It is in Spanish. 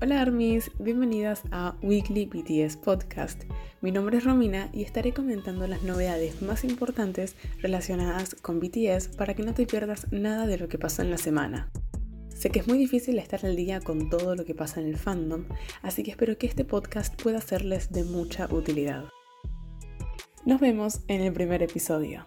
Hola Armis, bienvenidas a Weekly BTS Podcast. Mi nombre es Romina y estaré comentando las novedades más importantes relacionadas con BTS para que no te pierdas nada de lo que pasó en la semana. Sé que es muy difícil estar al día con todo lo que pasa en el fandom, así que espero que este podcast pueda serles de mucha utilidad. Nos vemos en el primer episodio.